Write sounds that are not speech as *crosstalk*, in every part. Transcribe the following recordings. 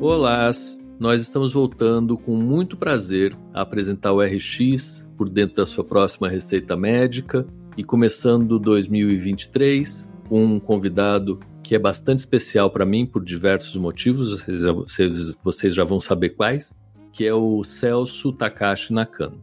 Olá, nós estamos voltando com muito prazer a apresentar o RX por dentro da sua próxima receita médica e começando 2023 com um convidado que é bastante especial para mim por diversos motivos, vocês, vocês já vão saber quais, que é o Celso Takashi Nakano.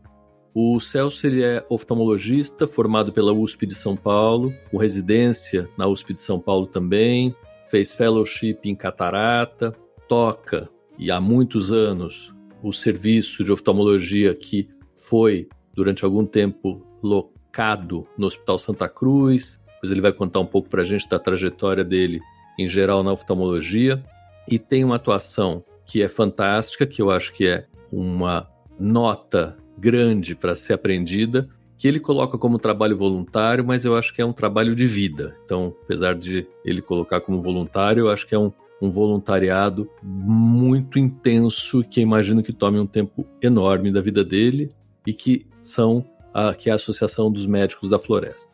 O Celso ele é oftalmologista formado pela USP de São Paulo, com residência na USP de São Paulo também, fez fellowship em catarata, toca e há muitos anos o serviço de oftalmologia que foi durante algum tempo locado no Hospital Santa Cruz. Depois ele vai contar um pouco para a gente da trajetória dele em geral na oftalmologia e tem uma atuação que é fantástica, que eu acho que é uma nota grande para ser aprendida, que ele coloca como trabalho voluntário, mas eu acho que é um trabalho de vida. Então, apesar de ele colocar como voluntário, eu acho que é um um voluntariado muito intenso que imagino que tome um tempo enorme da vida dele e que são a, que é a Associação dos Médicos da Floresta.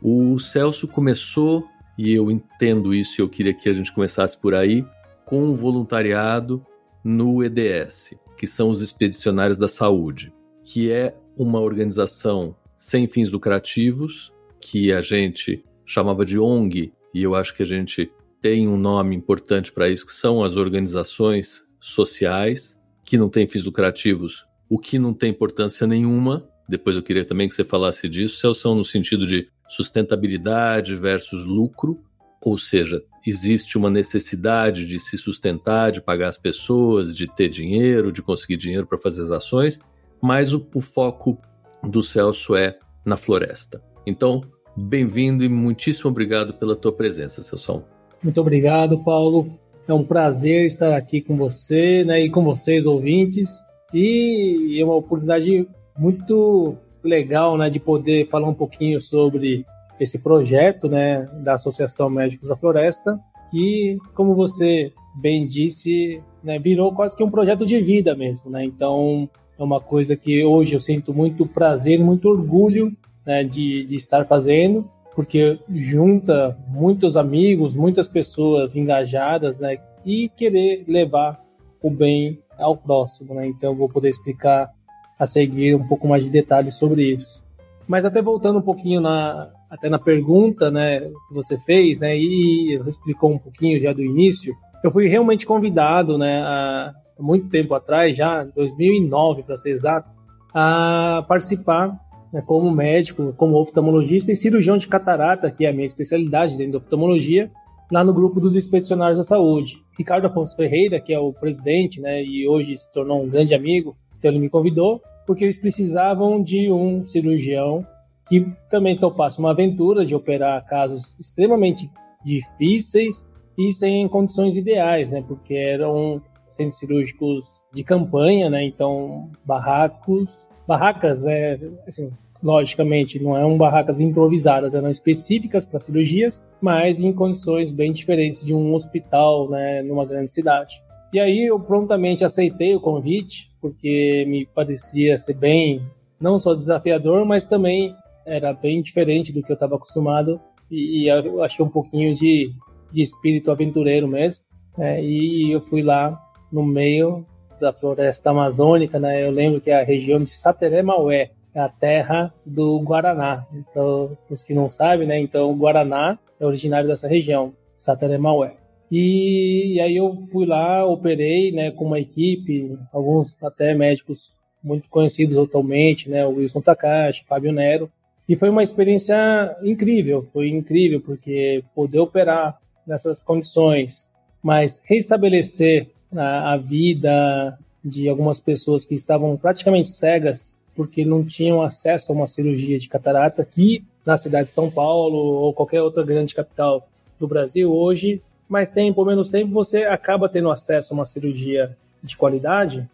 O Celso começou, e eu entendo isso e eu queria que a gente começasse por aí, com o voluntariado no EDS, que são os Expedicionários da Saúde, que é uma organização sem fins lucrativos, que a gente chamava de ONG, e eu acho que a gente tem um nome importante para isso, que são as organizações sociais, que não têm fins lucrativos, o que não tem importância nenhuma. Depois eu queria também que você falasse disso, se são no sentido de sustentabilidade versus lucro, ou seja, existe uma necessidade de se sustentar, de pagar as pessoas, de ter dinheiro, de conseguir dinheiro para fazer as ações, mas o, o foco do Celso é na floresta. Então, bem-vindo e muitíssimo obrigado pela tua presença, Celso. Muito obrigado, Paulo. É um prazer estar aqui com você né, e com vocês, ouvintes. E é uma oportunidade muito legal né, de poder falar um pouquinho sobre esse projeto né, da Associação Médicos da Floresta, que, como você bem disse, né, virou quase que um projeto de vida mesmo. Né? Então, é uma coisa que hoje eu sinto muito prazer, muito orgulho né, de, de estar fazendo porque junta muitos amigos, muitas pessoas engajadas, né? E querer levar o bem ao próximo, né? Então vou poder explicar a seguir um pouco mais de detalhes sobre isso. Mas até voltando um pouquinho na até na pergunta, né, que você fez, né, e explicou um pouquinho já do início, eu fui realmente convidado, né, há muito tempo atrás, já 2009 para ser exato, a participar né, como médico, como oftalmologista e cirurgião de catarata, que é a minha especialidade dentro da oftalmologia, lá no grupo dos expedicionários da saúde. Ricardo Afonso Ferreira, que é o presidente, né, e hoje se tornou um grande amigo, então ele me convidou, porque eles precisavam de um cirurgião que também topasse uma aventura de operar casos extremamente difíceis e sem condições ideais, né, porque eram centros cirúrgicos de campanha, né, então barracos, barracas, né, assim, logicamente, não eram barracas improvisadas, eram específicas para cirurgias, mas em condições bem diferentes de um hospital, né, numa grande cidade. E aí eu prontamente aceitei o convite, porque me parecia ser bem, não só desafiador, mas também era bem diferente do que eu estava acostumado e, e eu achei um pouquinho de, de espírito aventureiro mesmo. É, e eu fui lá no meio da floresta amazônica, né? Eu lembro que é a região de Sateré-Maué, é a terra do Guaraná. Então, os que não sabem, né? Então, o Guaraná é originário dessa região, Sateré-Maué. E, e, aí eu fui lá, operei, né, com uma equipe, alguns até médicos muito conhecidos atualmente, né, o Wilson Takashi, Fábio Nero, e foi uma experiência incrível, foi incrível porque poder operar nessas condições, mas restabelecer a, a vida de algumas pessoas que estavam praticamente cegas porque não tinham acesso a uma cirurgia de catarata aqui na cidade de São Paulo ou qualquer outra grande capital do Brasil hoje, mais tempo ou menos tempo você acaba tendo acesso a uma cirurgia de qualidade.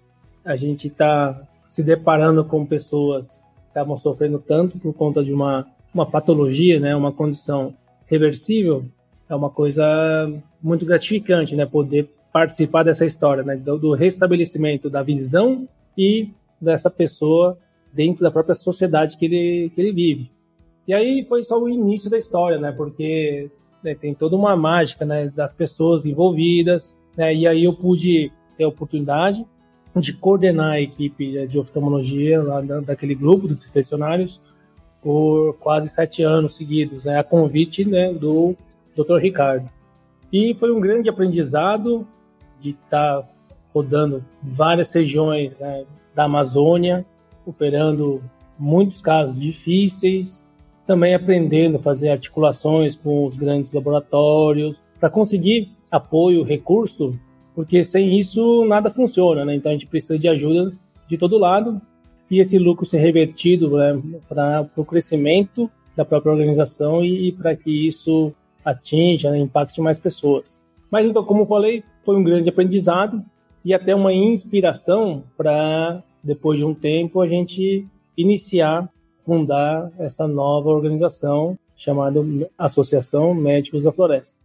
A gente está se deparando com pessoas estavam sofrendo tanto por conta de uma, uma patologia, né, uma condição reversível, é uma coisa muito gratificante, né, poder participar dessa história, né, do, do restabelecimento da visão e dessa pessoa dentro da própria sociedade que ele, que ele vive. E aí foi só o início da história, né, porque né, tem toda uma mágica, né, das pessoas envolvidas, né, e aí eu pude ter a oportunidade de coordenar a equipe de oftalmologia lá daquele grupo dos inspecionários por quase sete anos seguidos, né, a convite né, do Dr. Ricardo. E foi um grande aprendizado de estar tá rodando várias regiões né, da Amazônia, operando muitos casos difíceis, também aprendendo a fazer articulações com os grandes laboratórios para conseguir apoio, recurso porque sem isso nada funciona, né? Então a gente precisa de ajuda de todo lado e esse lucro ser revertido né, para o crescimento da própria organização e, e para que isso atinja, né, impacte mais pessoas. Mas então, como falei, foi um grande aprendizado e até uma inspiração para depois de um tempo a gente iniciar, fundar essa nova organização chamada Associação Médicos da Floresta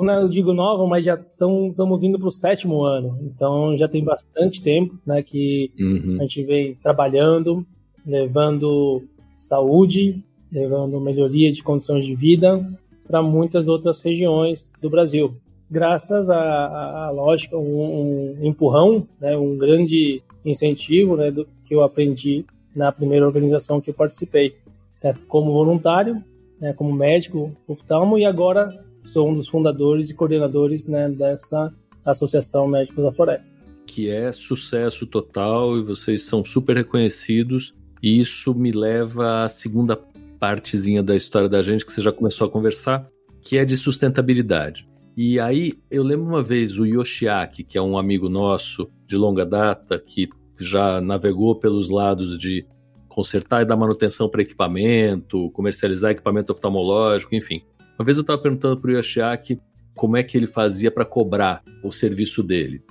quando eu digo nova, mas já estamos indo para o sétimo ano, então já tem bastante tempo né, que uhum. a gente vem trabalhando, levando saúde, levando melhoria de condições de vida para muitas outras regiões do Brasil. Graças a, a lógica, um, um, empurrão, né, um grande incentivo né, do, que eu aprendi na primeira organização que eu participei, né, como voluntário, né, como médico oftalmo e agora sou um dos fundadores e coordenadores né, dessa Associação Médicos da Floresta. Que é sucesso total e vocês são super reconhecidos. E isso me leva à segunda partezinha da história da gente que você já começou a conversar, que é de sustentabilidade. E aí eu lembro uma vez o Yoshiaki, que é um amigo nosso de longa data, que já navegou pelos lados de consertar e dar manutenção para equipamento, comercializar equipamento oftalmológico, enfim. Uma vez eu estava perguntando para o Yoshiaki como é que ele fazia para cobrar o serviço dele.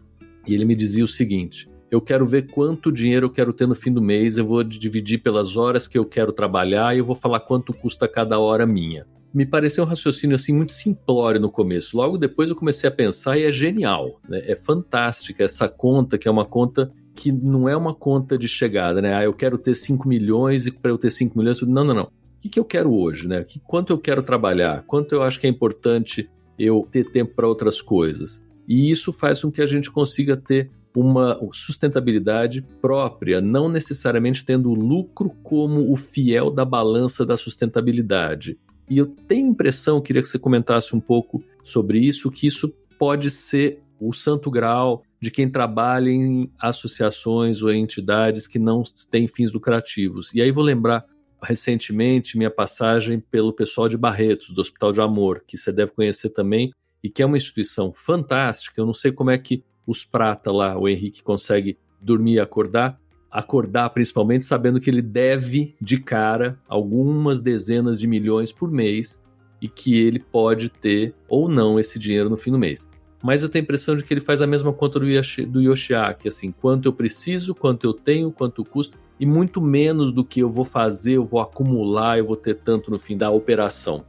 E ele me dizia o seguinte: eu quero ver quanto dinheiro eu quero ter no fim do mês, eu vou dividir pelas horas que eu quero trabalhar e eu vou falar quanto custa cada hora minha. Me pareceu um raciocínio assim muito simplório no começo. Logo depois eu comecei a pensar e é genial, né? é fantástica essa conta que é uma conta que não é uma conta de chegada, né? Ah, eu quero ter 5 milhões e para eu ter 5 milhões, não, não, não o que, que eu quero hoje, né? Que, quanto eu quero trabalhar, quanto eu acho que é importante eu ter tempo para outras coisas. E isso faz com que a gente consiga ter uma sustentabilidade própria, não necessariamente tendo o lucro como o fiel da balança da sustentabilidade. E eu tenho impressão, queria que você comentasse um pouco sobre isso, que isso pode ser o santo grau de quem trabalha em associações ou entidades que não têm fins lucrativos. E aí vou lembrar recentemente minha passagem pelo pessoal de Barretos, do Hospital de Amor, que você deve conhecer também, e que é uma instituição fantástica. Eu não sei como é que os prata lá, o Henrique, consegue dormir e acordar, acordar principalmente sabendo que ele deve de cara algumas dezenas de milhões por mês e que ele pode ter ou não esse dinheiro no fim do mês. Mas eu tenho a impressão de que ele faz a mesma conta do, do Yoshiaki, assim, quanto eu preciso, quanto eu tenho, quanto custa e muito menos do que eu vou fazer, eu vou acumular, eu vou ter tanto no fim da operação.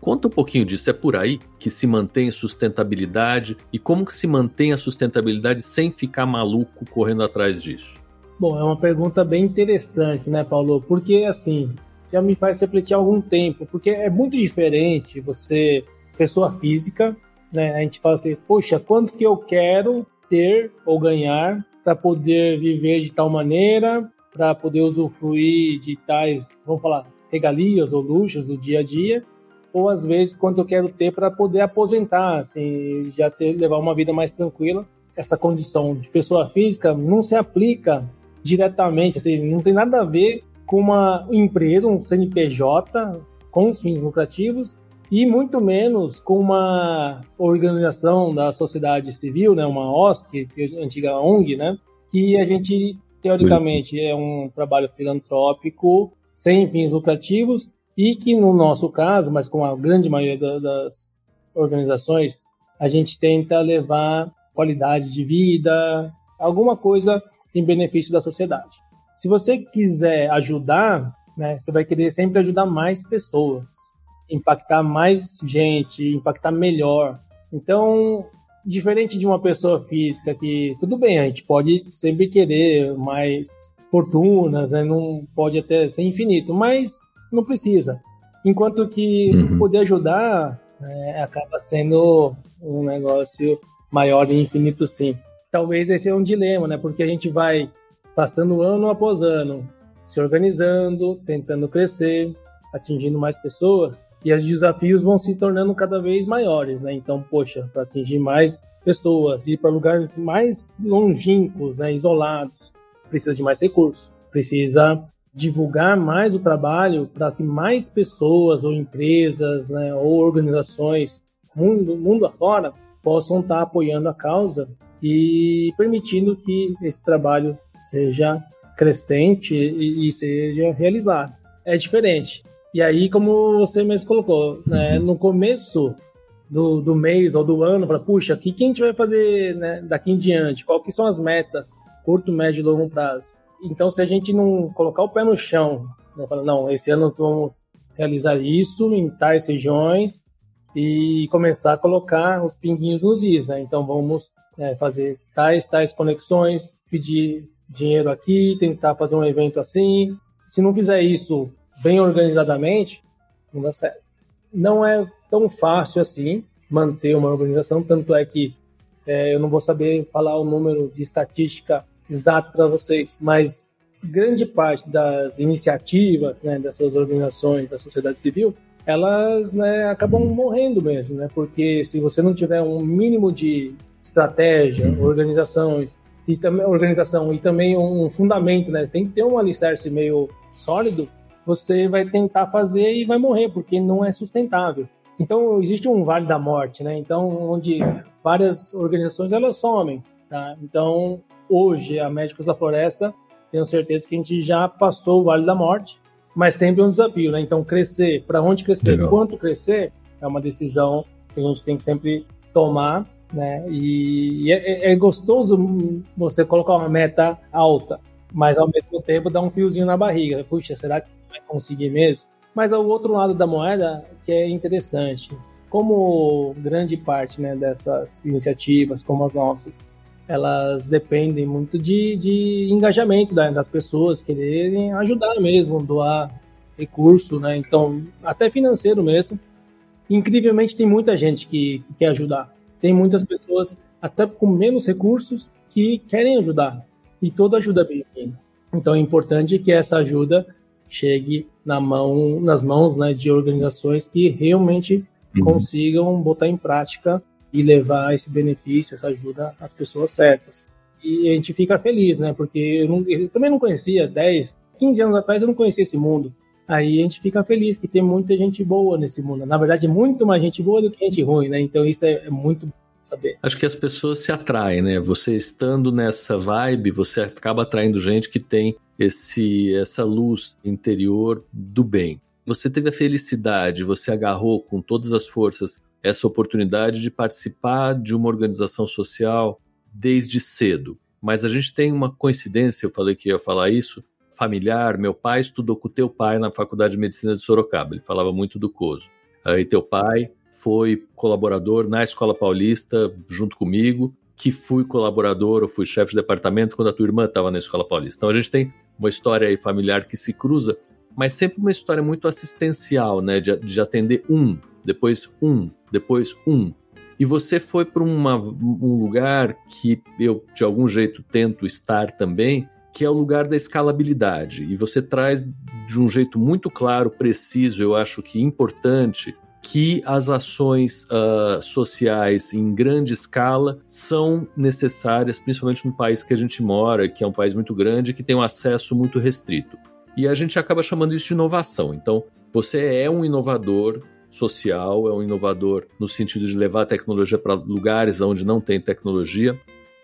Conta um pouquinho disso, é por aí que se mantém sustentabilidade e como que se mantém a sustentabilidade sem ficar maluco correndo atrás disso? Bom, é uma pergunta bem interessante, né, Paulo? Porque assim, já me faz refletir há algum tempo, porque é muito diferente você, pessoa física, né? A gente fala assim, poxa, quanto que eu quero ter ou ganhar para poder viver de tal maneira, para poder usufruir de tais, vamos falar, regalias ou luxos do dia a dia, ou às vezes quanto eu quero ter para poder aposentar, assim, já ter levar uma vida mais tranquila. Essa condição de pessoa física não se aplica diretamente, assim, não tem nada a ver com uma empresa, um CNPJ com os fins lucrativos e muito menos com uma organização da sociedade civil, né, uma OSC, é antiga ONG, né, que a gente teoricamente é um trabalho filantrópico sem fins lucrativos e que no nosso caso, mas com a grande maioria das organizações, a gente tenta levar qualidade de vida, alguma coisa em benefício da sociedade. Se você quiser ajudar, né, você vai querer sempre ajudar mais pessoas, impactar mais gente, impactar melhor. Então, diferente de uma pessoa física que, tudo bem, a gente pode sempre querer mais fortunas, né, não pode até ser infinito, mas não precisa. Enquanto que uhum. poder ajudar é, acaba sendo um negócio maior e infinito, sim. Talvez esse é um dilema, né? Porque a gente vai passando ano após ano, se organizando, tentando crescer, atingindo mais pessoas, e os desafios vão se tornando cada vez maiores, né? Então, poxa, para atingir mais pessoas, ir para lugares mais longínquos, né, isolados, precisa de mais recursos, precisa divulgar mais o trabalho para que mais pessoas ou empresas né, ou organizações mundo, mundo afora possam estar tá apoiando a causa e permitindo que esse trabalho seja crescente e, e seja realizado. É diferente. E aí, como você mesmo colocou, né, no começo do, do mês ou do ano, para puxa, o que, que a gente vai fazer né, daqui em diante? Qual que são as metas, curto, médio e longo prazo? Então, se a gente não colocar o pé no chão, né, falar, não, esse ano vamos realizar isso em tais regiões e começar a colocar os pinguinhos nos is, né? Então, vamos é, fazer tais, tais conexões, pedir dinheiro aqui, tentar fazer um evento assim. Se não fizer isso bem organizadamente, não dá certo. Não é tão fácil assim manter uma organização, tanto é que é, eu não vou saber falar o número de estatística exato para vocês, mas grande parte das iniciativas né, dessas organizações da sociedade civil, elas né, acabam morrendo mesmo, né? Porque se você não tiver um mínimo de estratégia, uhum. organizações e também organização e também um fundamento, né? Tem que ter um alicerce meio sólido. Você vai tentar fazer e vai morrer porque não é sustentável. Então existe um vale da morte, né? Então onde várias organizações elas somem, tá? Então hoje, a Médicos da Floresta, tenho certeza que a gente já passou o Vale da Morte, mas sempre é um desafio, né? Então, crescer, para onde crescer, Legal. quanto crescer, é uma decisão que a gente tem que sempre tomar, né? E é, é, é gostoso você colocar uma meta alta, mas ao mesmo tempo dá um fiozinho na barriga. Puxa, será que vai conseguir mesmo? Mas ao outro lado da moeda, que é interessante, como grande parte né, dessas iniciativas, como as nossas, elas dependem muito de, de engajamento das pessoas, quererem ajudar mesmo, doar recurso, né? Então, até financeiro mesmo. Incrivelmente, tem muita gente que, que quer ajudar. Tem muitas pessoas, até com menos recursos, que querem ajudar. E toda ajuda é bem-vinda. Então, é importante que essa ajuda chegue na mão, nas mãos né, de organizações que realmente uhum. consigam botar em prática e levar esse benefício, essa ajuda às pessoas certas. E a gente fica feliz, né? Porque eu, não, eu também não conhecia 10, 15 anos atrás eu não conhecia esse mundo. Aí a gente fica feliz que tem muita gente boa nesse mundo. Na verdade, muito mais gente boa do que gente ruim, né? Então isso é, é muito saber. Acho que as pessoas se atraem, né? Você estando nessa vibe, você acaba atraindo gente que tem esse essa luz interior do bem. Você teve a felicidade, você agarrou com todas as forças essa oportunidade de participar de uma organização social desde cedo. Mas a gente tem uma coincidência, eu falei que ia falar isso, familiar. Meu pai estudou com teu pai na Faculdade de Medicina de Sorocaba, ele falava muito do COSO. e teu pai foi colaborador na Escola Paulista junto comigo, que fui colaborador ou fui chefe de departamento quando a tua irmã estava na Escola Paulista. Então a gente tem uma história aí familiar que se cruza, mas sempre uma história muito assistencial, né? De, de atender um, depois um, depois um. E você foi para um lugar que eu, de algum jeito, tento estar também, que é o lugar da escalabilidade. E você traz de um jeito muito claro, preciso, eu acho que importante, que as ações uh, sociais em grande escala são necessárias, principalmente no país que a gente mora, que é um país muito grande, que tem um acesso muito restrito. E a gente acaba chamando isso de inovação. Então, você é um inovador social, é um inovador no sentido de levar a tecnologia para lugares onde não tem tecnologia.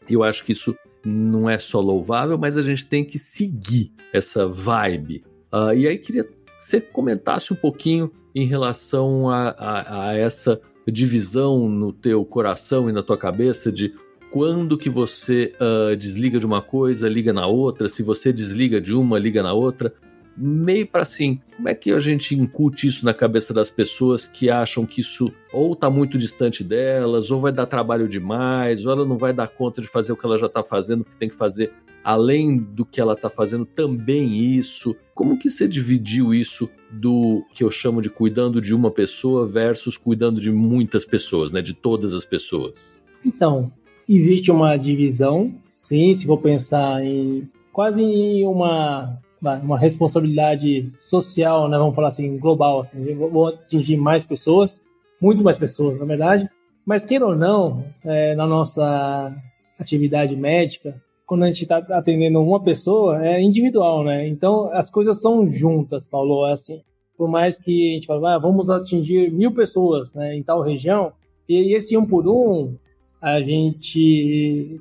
Eu acho que isso não é só louvável, mas a gente tem que seguir essa vibe. Uh, e aí queria que você comentasse um pouquinho em relação a, a, a essa divisão no teu coração e na tua cabeça de quando que você uh, desliga de uma coisa, liga na outra, se você desliga de uma, liga na outra meio para assim, como é que a gente incute isso na cabeça das pessoas que acham que isso ou está muito distante delas, ou vai dar trabalho demais, ou ela não vai dar conta de fazer o que ela já está fazendo, que tem que fazer além do que ela está fazendo também isso. Como que você dividiu isso do que eu chamo de cuidando de uma pessoa versus cuidando de muitas pessoas, né, de todas as pessoas? Então, existe uma divisão, sim, se for pensar em quase uma uma responsabilidade social, né, vamos falar assim, global, assim, vou atingir mais pessoas, muito mais pessoas, na verdade. Mas queira ou não, é, na nossa atividade médica, quando a gente está atendendo uma pessoa, é individual, né? Então as coisas são juntas, Paulo, é assim. Por mais que a gente fale, ah, vamos atingir mil pessoas, né, em tal região, e esse um por um, a gente,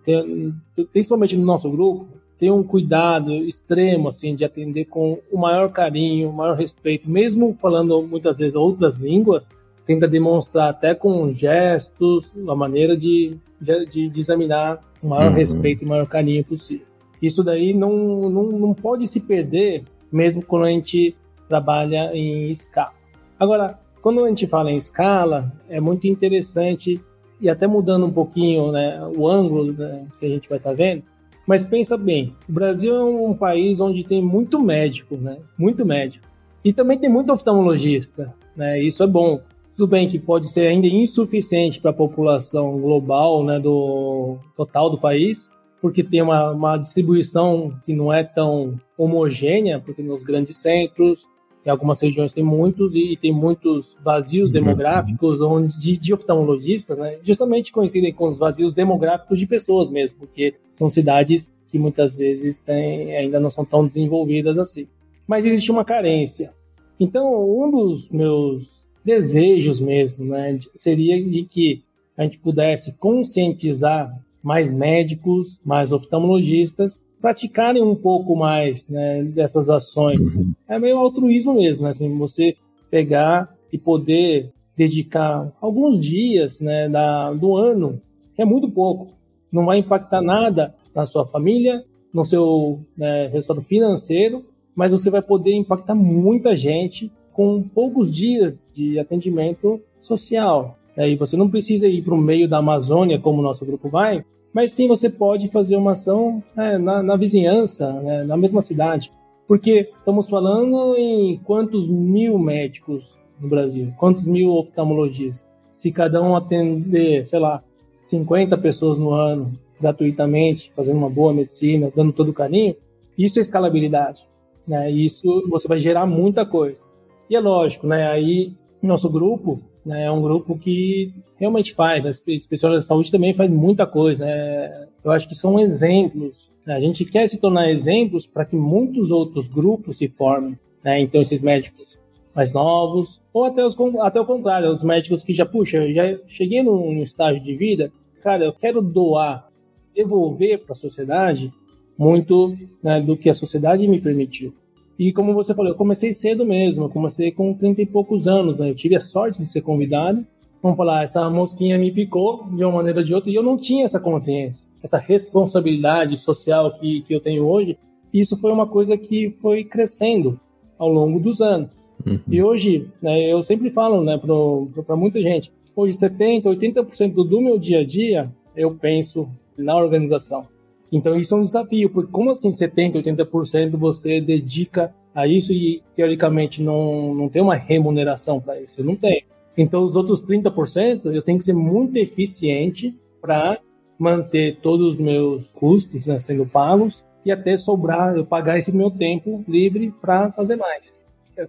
principalmente no nosso grupo, tem um cuidado extremo assim de atender com o maior carinho, o maior respeito, mesmo falando muitas vezes outras línguas, tenta demonstrar até com gestos, a maneira de, de, de examinar o maior uhum. respeito e o maior carinho possível. Isso daí não, não, não pode se perder, mesmo quando a gente trabalha em escala. Agora, quando a gente fala em escala, é muito interessante, e até mudando um pouquinho né, o ângulo né, que a gente vai estar tá vendo, mas pensa bem, o Brasil é um país onde tem muito médico, né? Muito médico. E também tem muito oftalmologista, né? Isso é bom. Tudo bem que pode ser ainda insuficiente para a população global, né, do total do país, porque tem uma, uma distribuição que não é tão homogênea, porque nos grandes centros em algumas regiões tem muitos e, tem muitos vazios uhum. demográficos onde, de, de oftalmologistas, né? justamente coincidem com os vazios demográficos de pessoas mesmo, porque são cidades que muitas vezes têm, ainda não são tão desenvolvidas assim. Mas existe uma carência. Então, um dos meus desejos mesmo né, seria de que a gente pudesse conscientizar mais médicos, mais oftalmologistas praticarem um pouco mais né, dessas ações. Uhum. É meio altruísmo mesmo, né? assim, você pegar e poder dedicar alguns dias né, da, do ano, que é muito pouco, não vai impactar nada na sua família, no seu né, resultado financeiro, mas você vai poder impactar muita gente com poucos dias de atendimento social. E você não precisa ir para o meio da Amazônia, como o nosso grupo vai, mas sim você pode fazer uma ação né, na, na, vizinhança, né, na mesma cidade. Porque estamos falando em quantos mil médicos no Brasil, quantos mil oftalmologistas. Se cada um atender, sei lá, 50 pessoas no ano, gratuitamente, fazendo uma boa medicina, dando todo o carinho, isso é escalabilidade. Né? Isso você vai gerar muita coisa. E é lógico, né? aí nosso grupo né? É um grupo que realmente faz. A Especial da Saúde também faz muita coisa. Né? Eu acho que são exemplos. Né? A gente quer se tornar exemplos para que muitos outros grupos se formem. Né? Então, esses médicos mais novos, ou até, os, até o contrário, os médicos que já, puxa, já cheguei num estágio de vida, cara, eu quero doar, devolver para a sociedade muito né, do que a sociedade me permitiu. E como você falou, eu comecei cedo mesmo, eu comecei com 30 e poucos anos, né? Eu tive a sorte de ser convidado. Vamos falar, essa mosquinha me picou de uma maneira ou de outra e eu não tinha essa consciência, essa responsabilidade social que, que eu tenho hoje. Isso foi uma coisa que foi crescendo ao longo dos anos. Uhum. E hoje, né, eu sempre falo né, para muita gente, hoje 70%, 80% do meu dia a dia eu penso na organização. Então isso é um desafio, porque como assim 70%, 80% você dedica a isso e teoricamente não, não tem uma remuneração para isso? Eu não tenho. Então os outros 30% eu tenho que ser muito eficiente para manter todos os meus custos né, sendo pagos e até sobrar, eu pagar esse meu tempo livre para fazer mais.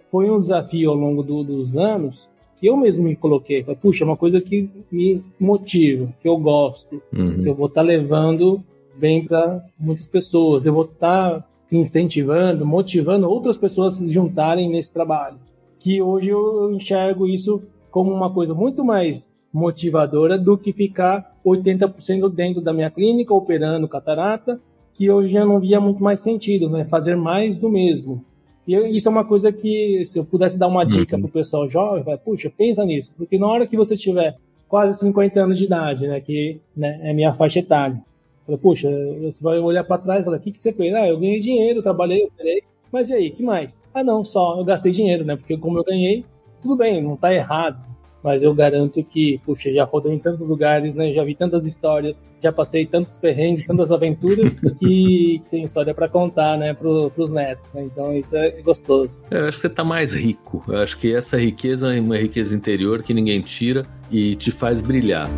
Foi um desafio ao longo do, dos anos que eu mesmo me coloquei. Puxa, é uma coisa que me motiva, que eu gosto, uhum. que eu vou estar tá levando bem para muitas pessoas. Eu vou estar tá incentivando, motivando outras pessoas a se juntarem nesse trabalho. Que hoje eu enxergo isso como uma coisa muito mais motivadora do que ficar 80% dentro da minha clínica operando catarata, que hoje já não via muito mais sentido, né? Fazer mais do mesmo. E isso é uma coisa que, se eu pudesse dar uma dica uhum. para o pessoal jovem, vai, puxa, pensa nisso, porque na hora que você tiver quase 50 anos de idade, né, que né, é minha faixa etária, Fala, Poxa, você vai olhar para trás e falar, o que, que você fez? Ah, eu ganhei dinheiro, trabalhei, operei. Mas e aí, que mais? Ah, não, só eu gastei dinheiro, né? Porque como eu ganhei, tudo bem, não está errado. Mas eu garanto que, puxa, já rodei em tantos lugares, né? Já vi tantas histórias, já passei tantos perrengues, *laughs* tantas aventuras, que tem história para contar, né, para os netos. Né? Então isso é gostoso. Eu acho que você está mais rico. Eu acho que essa riqueza é uma riqueza interior que ninguém tira e te faz brilhar.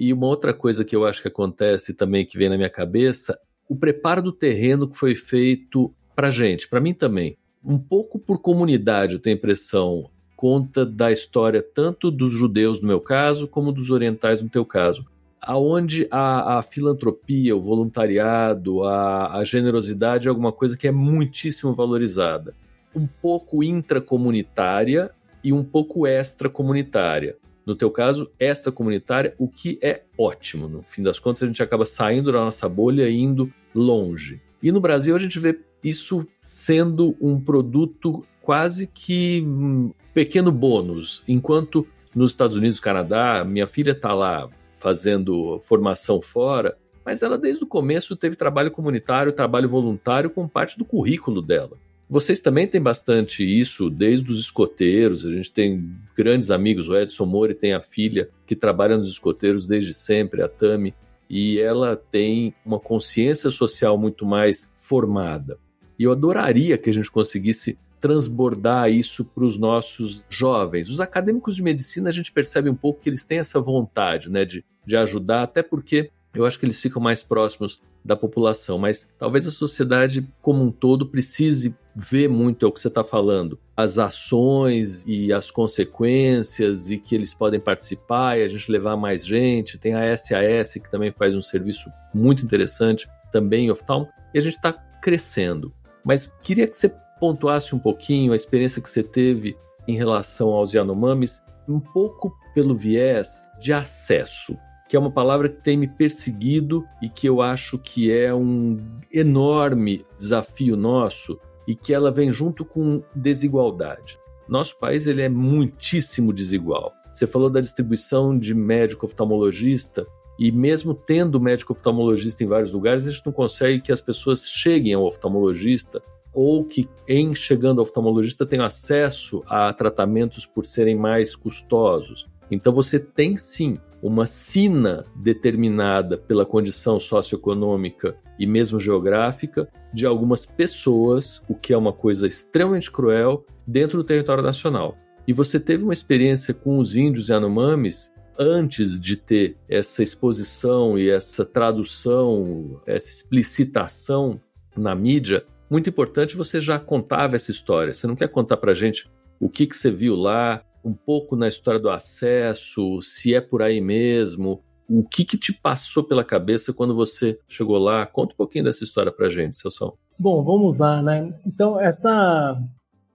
E uma outra coisa que eu acho que acontece também, que vem na minha cabeça, o preparo do terreno que foi feito para gente, para mim também. Um pouco por comunidade, eu tenho a impressão, conta da história tanto dos judeus no meu caso, como dos orientais no teu caso. Aonde a, a filantropia, o voluntariado, a, a generosidade é alguma coisa que é muitíssimo valorizada. Um pouco intracomunitária e um pouco extracomunitária no teu caso, extracomunitária, o que é ótimo. No fim das contas, a gente acaba saindo da nossa bolha e indo longe. E no Brasil, a gente vê isso sendo um produto quase que um pequeno bônus, enquanto nos Estados Unidos Canadá, minha filha está lá fazendo formação fora, mas ela desde o começo teve trabalho comunitário, trabalho voluntário como parte do currículo dela. Vocês também têm bastante isso, desde os escoteiros. A gente tem grandes amigos, o Edson Mori tem a filha que trabalha nos escoteiros desde sempre, a Tami, e ela tem uma consciência social muito mais formada. E eu adoraria que a gente conseguisse transbordar isso para os nossos jovens. Os acadêmicos de medicina, a gente percebe um pouco que eles têm essa vontade né, de, de ajudar, até porque eu acho que eles ficam mais próximos da população, mas talvez a sociedade como um todo precise ver muito é o que você está falando, as ações e as consequências e que eles podem participar e a gente levar mais gente. Tem a SAS que também faz um serviço muito interessante, também em Oftalm, e a gente está crescendo. Mas queria que você pontuasse um pouquinho a experiência que você teve em relação aos Yanomamis, um pouco pelo viés de acesso que é uma palavra que tem me perseguido e que eu acho que é um enorme desafio nosso e que ela vem junto com desigualdade. Nosso país ele é muitíssimo desigual. Você falou da distribuição de médico oftalmologista e mesmo tendo médico oftalmologista em vários lugares, a gente não consegue que as pessoas cheguem ao oftalmologista ou que em chegando ao oftalmologista tenham acesso a tratamentos por serem mais custosos. Então você tem sim uma sina determinada pela condição socioeconômica e mesmo geográfica de algumas pessoas, o que é uma coisa extremamente cruel dentro do território nacional. E você teve uma experiência com os índios e Anomamis antes de ter essa exposição e essa tradução, essa explicitação na mídia, muito importante, você já contava essa história. Você não quer contar para gente o que, que você viu lá, um pouco na história do acesso, se é por aí mesmo. O que, que te passou pela cabeça quando você chegou lá? Conta um pouquinho dessa história pra gente, Celso. Bom, vamos lá, né? Então, essa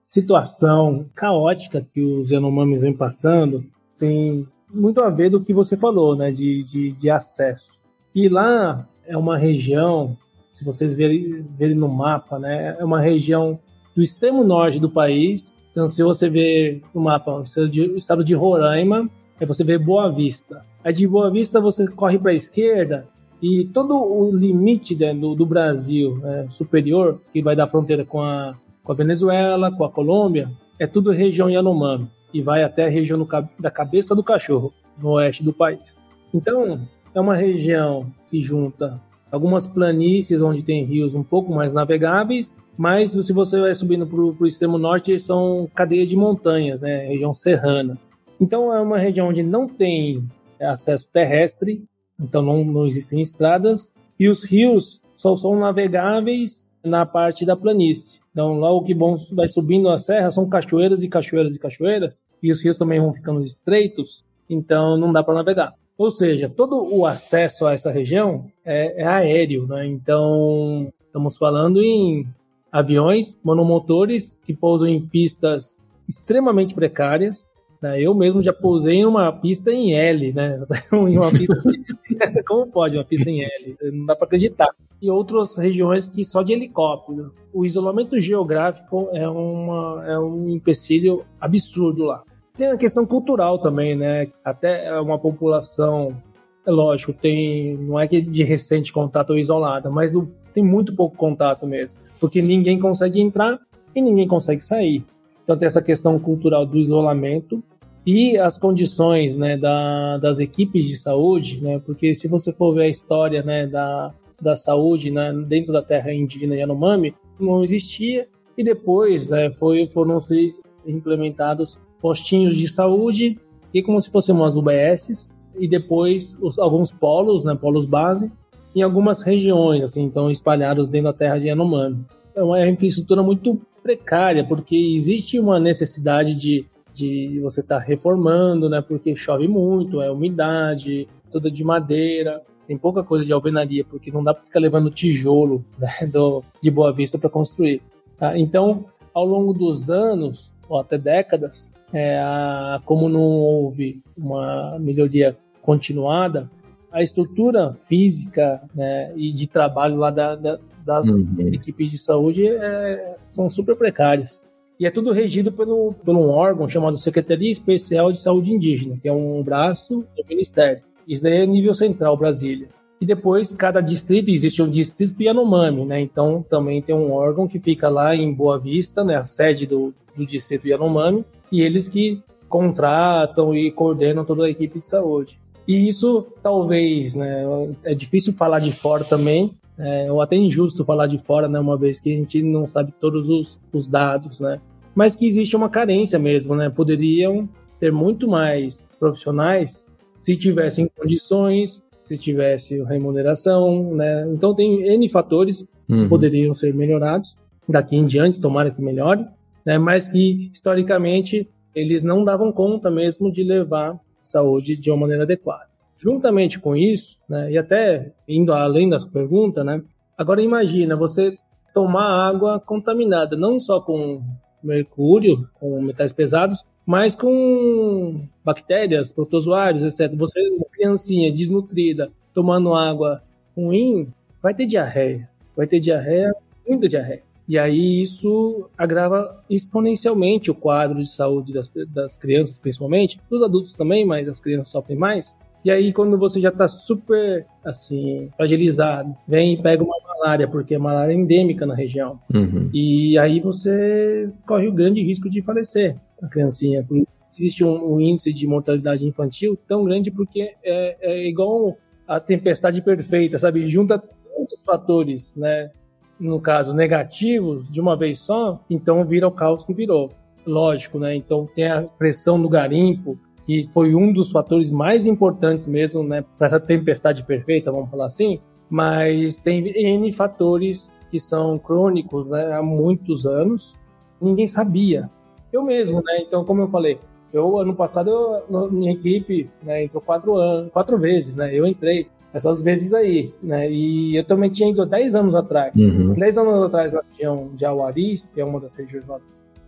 situação caótica que os Yanomamis vem passando tem muito a ver do que você falou, né? De, de, de acesso. E lá é uma região, se vocês verem, verem no mapa, né? É uma região do extremo norte do país então, se você vê mapa o estado de, o estado de Roraima, aí você vê Boa Vista. Aí de Boa Vista você corre para a esquerda, E todo o limite né, do, do, Brasil é, superior, que vai dar fronteira com a, com a Venezuela, com a Colômbia, é tudo região Yanomami e vai até a região do, da cabeça do cachorro, no oeste do país. Então, é uma região que junta algumas planícies onde tem rios um pouco mais navegáveis, mas se você vai subindo para o extremo norte, são cadeia de montanhas, né, região serrana. Então, é uma região onde não tem acesso terrestre, então não, não existem estradas, e os rios só são navegáveis na parte da planície. Então, logo que vão, vai subindo a serra, são cachoeiras e cachoeiras e cachoeiras, e os rios também vão ficando estreitos, então não dá para navegar. Ou seja, todo o acesso a essa região é, é aéreo, né? Então, estamos falando em aviões monomotores que pousam em pistas extremamente precárias, né? Eu mesmo já pousei em uma pista em L, né? *laughs* em uma pista... *laughs* Como pode uma pista em L? Não dá para acreditar. E outras regiões que só de helicóptero. O isolamento geográfico é, uma, é um empecilho absurdo lá. Tem a questão cultural também, né? Até uma população, é lógico, tem não é que de recente contato ou isolada, mas o, tem muito pouco contato mesmo, porque ninguém consegue entrar e ninguém consegue sair. Então tem essa questão cultural do isolamento e as condições né, da, das equipes de saúde, né, porque se você for ver a história né, da, da saúde né, dentro da terra indígena Yanomami, não existia e depois né, foi, foram se implementados postinhos de saúde e como se fossem umas UBSs e depois os, alguns polos, né, polos base, em algumas regiões, assim, então espalhados dentro da terra de Yanomami. É uma infraestrutura muito precária, porque existe uma necessidade de, de você estar tá reformando, né? Porque chove muito, é umidade, toda de madeira, tem pouca coisa de alvenaria, porque não dá para ficar levando tijolo *laughs* né, do, de Boa Vista para construir. Tá? Então, ao longo dos anos, ou até décadas, é, a, como não houve uma melhoria continuada, a estrutura física né, e de trabalho lá da, da, das uhum. equipes de saúde é, são super precárias. E é tudo regido pelo, por um órgão chamado Secretaria Especial de Saúde Indígena, que é um braço do Ministério. Isso daí é nível central, Brasília. E depois, cada distrito, existe um distrito Yanomami, né? Então, também tem um órgão que fica lá em Boa Vista, né? A sede do, do distrito Yanomami, e eles que contratam e coordenam toda a equipe de saúde. E isso, talvez, né? É difícil falar de fora também, é, ou até injusto falar de fora, né, uma vez que a gente não sabe todos os, os dados, né, mas que existe uma carência mesmo, né, poderiam ter muito mais profissionais se tivessem condições, se tivesse remuneração, né, então tem N fatores uhum. que poderiam ser melhorados daqui em diante, tomara que melhore, né, mas que historicamente eles não davam conta mesmo de levar saúde de uma maneira adequada. Juntamente com isso, né, e até indo além das perguntas, né, agora imagina você tomar água contaminada, não só com mercúrio, com metais pesados, mas com bactérias, protozoários, etc. Você, uma criancinha desnutrida, tomando água ruim, vai ter diarreia. Vai ter diarreia, muita diarreia. E aí isso agrava exponencialmente o quadro de saúde das, das crianças, principalmente, dos adultos também, mas as crianças sofrem mais. E aí, quando você já está super, assim, fragilizado, vem e pega uma malária, porque a malária é endêmica na região. Uhum. E aí você corre o grande risco de falecer, a criancinha. Por isso existe um, um índice de mortalidade infantil tão grande, porque é, é igual a tempestade perfeita, sabe? Junta todos os fatores, né? No caso, negativos, de uma vez só, então vira o caos que virou. Lógico, né? Então tem a pressão no garimpo, que foi um dos fatores mais importantes mesmo, né, para essa tempestade perfeita, vamos falar assim, mas tem N fatores que são crônicos, né, há muitos anos, ninguém sabia. Eu mesmo, né, então como eu falei, eu ano passado, eu, minha equipe né, entrou quatro, anos, quatro vezes, né, eu entrei essas vezes aí, né, e eu também tinha ido 10 anos atrás. Uhum. 10 anos atrás na região de Awaris, que é uma das regiões lá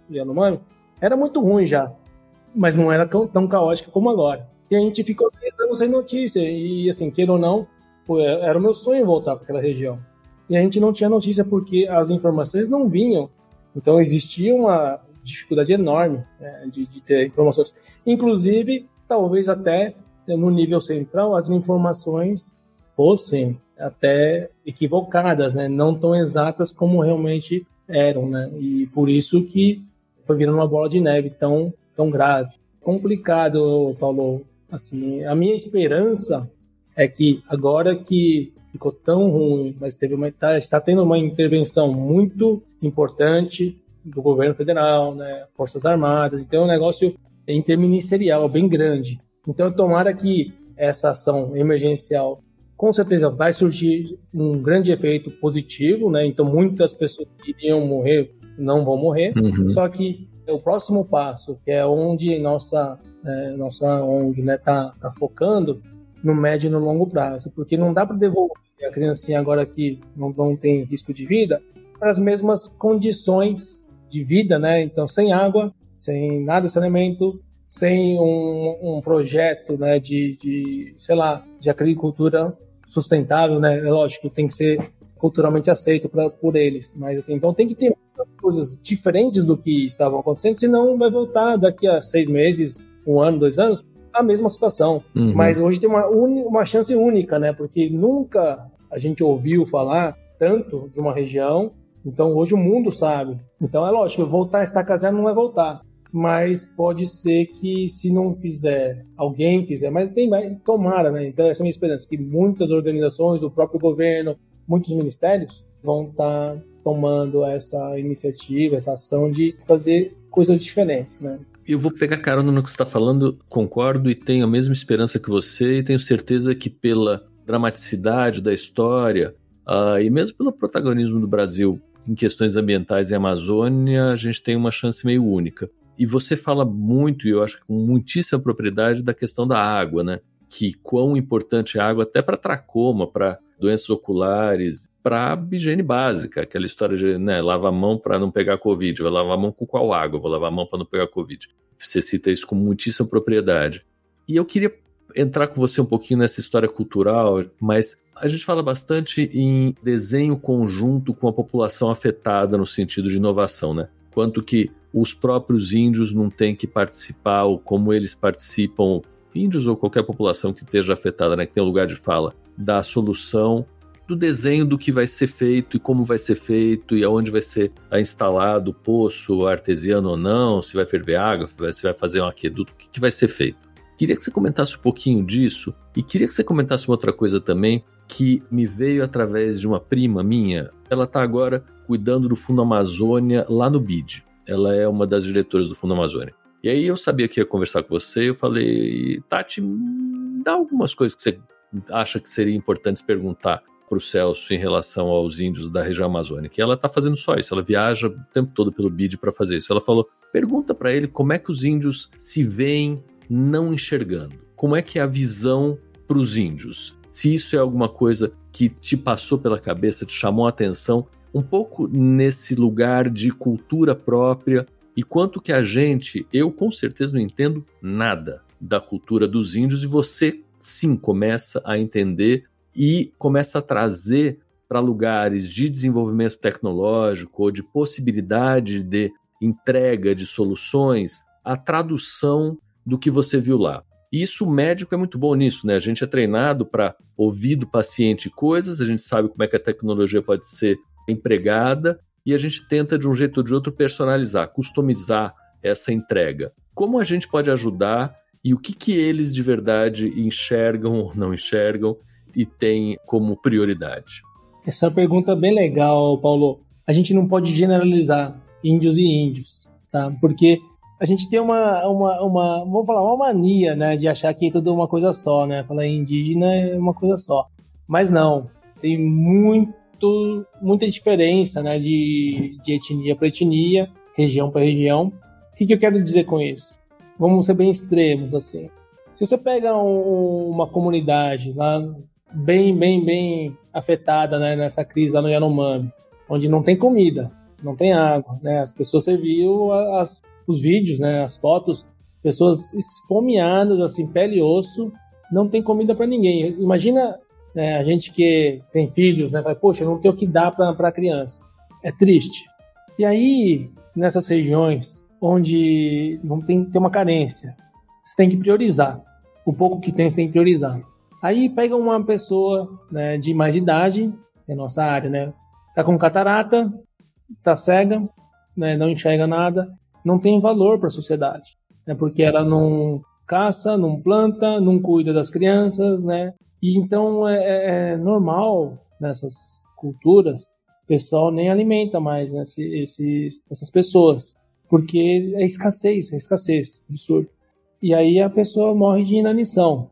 do Yanomami, era muito ruim já mas não era tão, tão caótica como agora. E a gente ficou três anos sem notícia, e assim, queira ou não, era o meu sonho voltar para aquela região. E a gente não tinha notícia porque as informações não vinham. Então existia uma dificuldade enorme né, de, de ter informações. Inclusive, talvez até no nível central, as informações fossem até equivocadas, né? Não tão exatas como realmente eram, né? E por isso que foi virando uma bola de neve tão, tão grave. Complicado, Paulo. Assim, a minha esperança é que agora que ficou tão ruim, mas teve uma, tá, está tendo uma intervenção muito importante do governo federal, né, Forças Armadas, então é um negócio interministerial bem grande. Então, tomara que essa ação emergencial com certeza vai surgir um grande efeito positivo, né? Então muitas pessoas que iriam morrer não vão morrer. Uhum. Só que o próximo passo, que é onde nossa é, nossa ONG né, tá, tá focando no médio e no longo prazo, porque não dá para devolver a criancinha agora que não, não tem risco de vida para as mesmas condições de vida, né? Então sem água, sem nada de saneamento, sem um, um projeto, né, de, de sei lá, de agricultura sustentável, né? É lógico, tem que ser culturalmente aceito pra, por eles, mas assim, então tem que ter coisas diferentes do que estavam acontecendo, senão vai voltar daqui a seis meses, um ano, dois anos, a mesma situação. Uhum. Mas hoje tem uma, uma chance única, né? Porque nunca a gente ouviu falar tanto de uma região, então hoje o mundo sabe. Então é lógico, voltar a estaca zero não vai voltar mas pode ser que se não fizer, alguém fizer, mas tem tomara, né? Então essa é a minha esperança, que muitas organizações, o próprio governo, muitos ministérios vão estar tá tomando essa iniciativa, essa ação de fazer coisas diferentes, né? Eu vou pegar carona no que você está falando, concordo e tenho a mesma esperança que você e tenho certeza que pela dramaticidade da história uh, e mesmo pelo protagonismo do Brasil em questões ambientais e Amazônia, a gente tem uma chance meio única. E você fala muito, e eu acho que com muitíssima propriedade, da questão da água, né? Que quão importante é a água até para tracoma, para doenças oculares, para higiene básica, aquela história de né, lava a mão para não pegar Covid, vai lavar a mão com qual água? Vou lavar a mão para não pegar Covid. Você cita isso com muitíssima propriedade. E eu queria entrar com você um pouquinho nessa história cultural, mas a gente fala bastante em desenho conjunto com a população afetada no sentido de inovação, né? Quanto que os próprios índios não têm que participar, ou como eles participam, índios ou qualquer população que esteja afetada, né, que tem um lugar de fala, da solução, do desenho do que vai ser feito e como vai ser feito e aonde vai ser instalado o poço artesiano ou não, se vai ferver água, se vai fazer um aqueduto, o que, que vai ser feito. Queria que você comentasse um pouquinho disso e queria que você comentasse uma outra coisa também que me veio através de uma prima minha. Ela está agora cuidando do Fundo Amazônia lá no BID ela é uma das diretoras do Fundo Amazônia. E aí eu sabia que ia conversar com você, eu falei, Tati, dá algumas coisas que você acha que seria importante perguntar para o Celso em relação aos índios da região amazônica. E ela está fazendo só isso, ela viaja o tempo todo pelo BID para fazer isso. Ela falou: pergunta para ele como é que os índios se veem não enxergando. Como é que é a visão para os índios? Se isso é alguma coisa que te passou pela cabeça, te chamou a atenção um pouco nesse lugar de cultura própria e quanto que a gente, eu com certeza não entendo nada da cultura dos índios e você sim começa a entender e começa a trazer para lugares de desenvolvimento tecnológico ou de possibilidade de entrega de soluções a tradução do que você viu lá. Isso o médico é muito bom nisso, né? A gente é treinado para ouvir do paciente coisas, a gente sabe como é que a tecnologia pode ser empregada e a gente tenta de um jeito ou de outro personalizar, customizar essa entrega. Como a gente pode ajudar e o que, que eles de verdade enxergam ou não enxergam e têm como prioridade? Essa é pergunta bem legal, Paulo. A gente não pode generalizar índios e índios, tá? Porque a gente tem uma, uma, uma vamos falar, uma mania, né, de achar que é tudo uma coisa só, né? Falar indígena é uma coisa só. Mas não, tem muito muito, muita diferença né, de, de etnia para etnia, região para região. O que, que, eu quero dizer com isso? Vamos ser bem extremos, assim. Se você pega um, uma comunidade lá bem, bem, bem afetada né, nessa crise lá no Yanomami, onde não tem comida, não tem água, né? As pessoas você viu as, os vídeos, né, as fotos, pessoas esfomeadas, assim, pele e osso, não tem comida para ninguém. Imagina né? A gente que tem filhos, né, fala, poxa, não tem o que dar para a criança. É triste. E aí, nessas regiões onde não tem, tem uma carência, você tem que priorizar. O pouco que tem, você tem que priorizar. Aí pega uma pessoa né, de mais idade, é nossa área, né? Tá com catarata, tá cega, né, não enxerga nada, não tem valor para a sociedade, né? Porque ela não caça, não planta, não cuida das crianças, né? E então é, é, é normal nessas culturas, o pessoal nem alimenta mais né, esses, essas pessoas, porque é escassez, é escassez, absurdo. E aí a pessoa morre de inanição.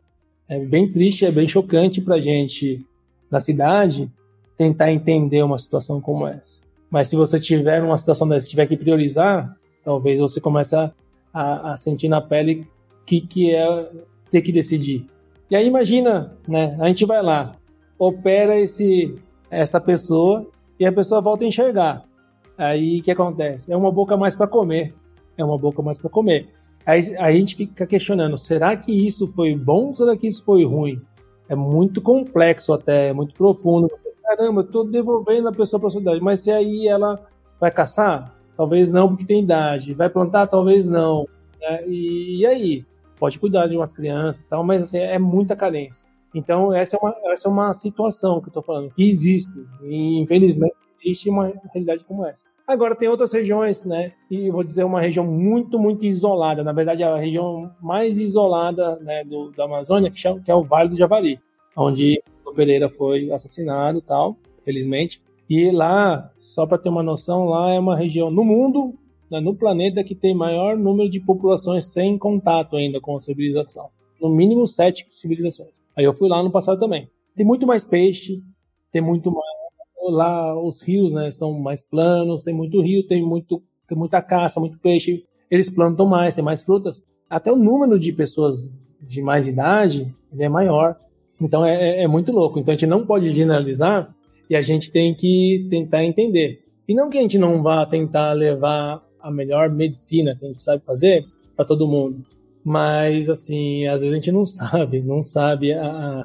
É bem triste, é bem chocante para gente na cidade tentar entender uma situação como essa. Mas se você tiver uma situação dessa, tiver que priorizar, talvez você comece a, a sentir na pele que que é ter que decidir. E aí imagina, né? A gente vai lá, opera esse essa pessoa e a pessoa volta a enxergar. Aí o que acontece? É uma boca mais para comer. É uma boca mais para comer. Aí, a gente fica questionando: será que isso foi bom ou será que isso foi ruim? É muito complexo até, é muito profundo. Caramba, eu tô devolvendo a pessoa para a sociedade, mas se aí ela vai caçar? Talvez não, porque tem idade. Vai plantar? Talvez não. Né? E, e aí? Pode cuidar de umas crianças tal, mas assim, é muita carência. Então, essa é uma, essa é uma situação que eu estou falando, que existe. E, infelizmente, existe uma realidade como essa. Agora, tem outras regiões, né? E vou dizer uma região muito, muito isolada. Na verdade, é a região mais isolada né, do, da Amazônia, que, chama, que é o Vale do Javari, onde o Pereira foi assassinado tal, felizmente. E lá, só para ter uma noção, lá é uma região no mundo, no planeta, que tem maior número de populações sem contato ainda com a civilização no mínimo sete civilizações. Aí eu fui lá no passado também. Tem muito mais peixe, tem muito mais. Lá os rios, né, são mais planos, tem muito rio, tem, muito, tem muita caça, muito peixe. Eles plantam mais, tem mais frutas. Até o número de pessoas de mais idade é maior. Então é, é, é muito louco. Então a gente não pode generalizar e a gente tem que tentar entender. E não que a gente não vá tentar levar a melhor medicina que a gente sabe fazer para todo mundo, mas, assim, às vezes a gente não *laughs* sabe, não sabe a,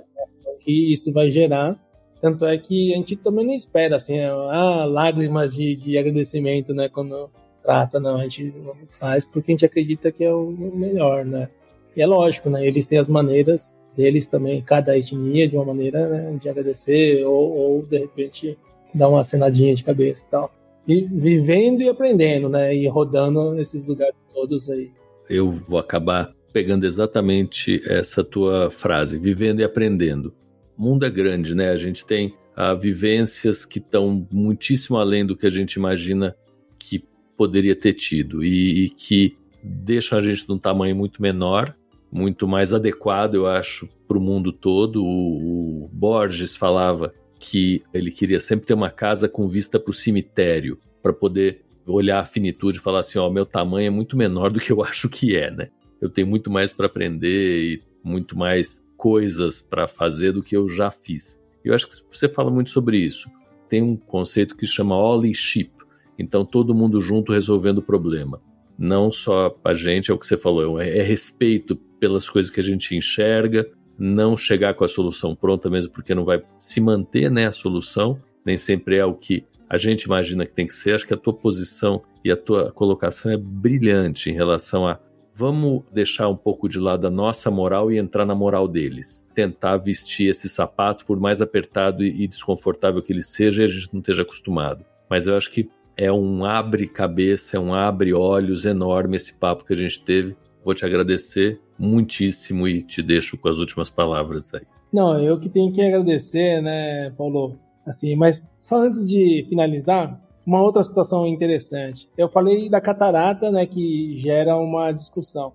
que isso vai gerar. Tanto é que a gente também não espera, assim, ah, lágrimas de, de agradecimento, né, quando trata, não, a gente não faz porque a gente acredita que é o melhor, né. E é lógico, né, eles têm as maneiras deles também, cada etnia de uma maneira né, de agradecer ou, ou, de repente, dar uma acenadinha de cabeça e tal. E vivendo e aprendendo, né, e rodando esses lugares todos aí eu vou acabar pegando exatamente essa tua frase, vivendo e aprendendo. O mundo é grande, né? A gente tem ah, vivências que estão muitíssimo além do que a gente imagina que poderia ter tido e, e que deixam a gente num tamanho muito menor, muito mais adequado, eu acho, para o mundo todo. O, o Borges falava que ele queria sempre ter uma casa com vista para o cemitério, para poder olhar a finitude e falar assim, ó, meu tamanho é muito menor do que eu *laughs* acho que é, né? Eu tenho muito mais para aprender e muito mais coisas para fazer do que eu já fiz. Eu acho que você fala muito sobre isso. Tem um conceito que chama All Ship. Então todo mundo junto resolvendo o problema. Não só a gente, é o que você falou, é, é respeito pelas coisas que a gente enxerga, não chegar com a solução pronta mesmo porque não vai se manter, né, a solução, nem sempre é o que a gente imagina que tem que ser. Acho que a tua posição e a tua colocação é brilhante em relação a vamos deixar um pouco de lado a nossa moral e entrar na moral deles. Tentar vestir esse sapato, por mais apertado e desconfortável que ele seja, e a gente não esteja acostumado. Mas eu acho que é um abre-cabeça, é um abre-olhos enorme esse papo que a gente teve. Vou te agradecer muitíssimo e te deixo com as últimas palavras aí. Não, eu que tenho que agradecer, né, Paulo? Assim, mas só antes de finalizar, uma outra situação interessante. Eu falei da catarata, né, que gera uma discussão.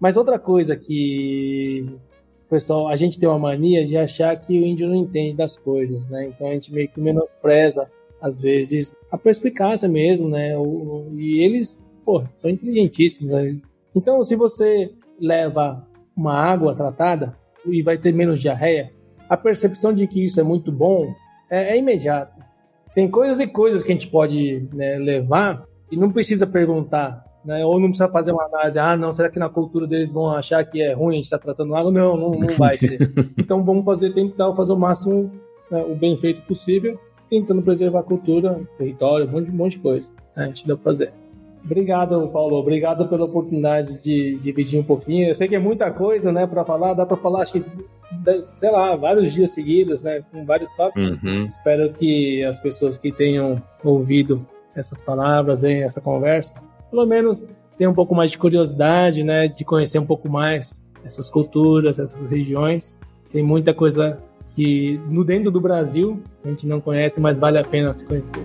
Mas outra coisa que pessoal, a gente tem uma mania de achar que o índio não entende das coisas, né? Então a gente meio que menospreza às vezes a perspicácia mesmo, né? O, e eles, pô, são inteligentíssimos. Né? Então, se você leva uma água tratada e vai ter menos diarreia, a percepção de que isso é muito bom é, é imediato. Tem coisas e coisas que a gente pode né, levar e não precisa perguntar, né? Ou não precisa fazer uma análise, ah, não, será que na cultura deles vão achar que é ruim a gente estar tá tratando água? Não, não, não vai *laughs* ser. então vamos fazer, tentar fazer o máximo, né, o bem feito possível, tentando preservar a cultura, território, um monte, um monte de coisa. Né, a gente dá pra fazer. Obrigado, Paulo. Obrigado pela oportunidade de dividir um pouquinho. Eu sei que é muita coisa, né, para falar. Dá para falar, acho que sei lá, vários dias seguidos, né? Com vários tópicos. Uhum. Espero que as pessoas que tenham ouvido essas palavras, hein, essa conversa, pelo menos tenham um pouco mais de curiosidade, né? De conhecer um pouco mais essas culturas, essas regiões. Tem muita coisa que no dentro do Brasil a gente não conhece, mas vale a pena se conhecer.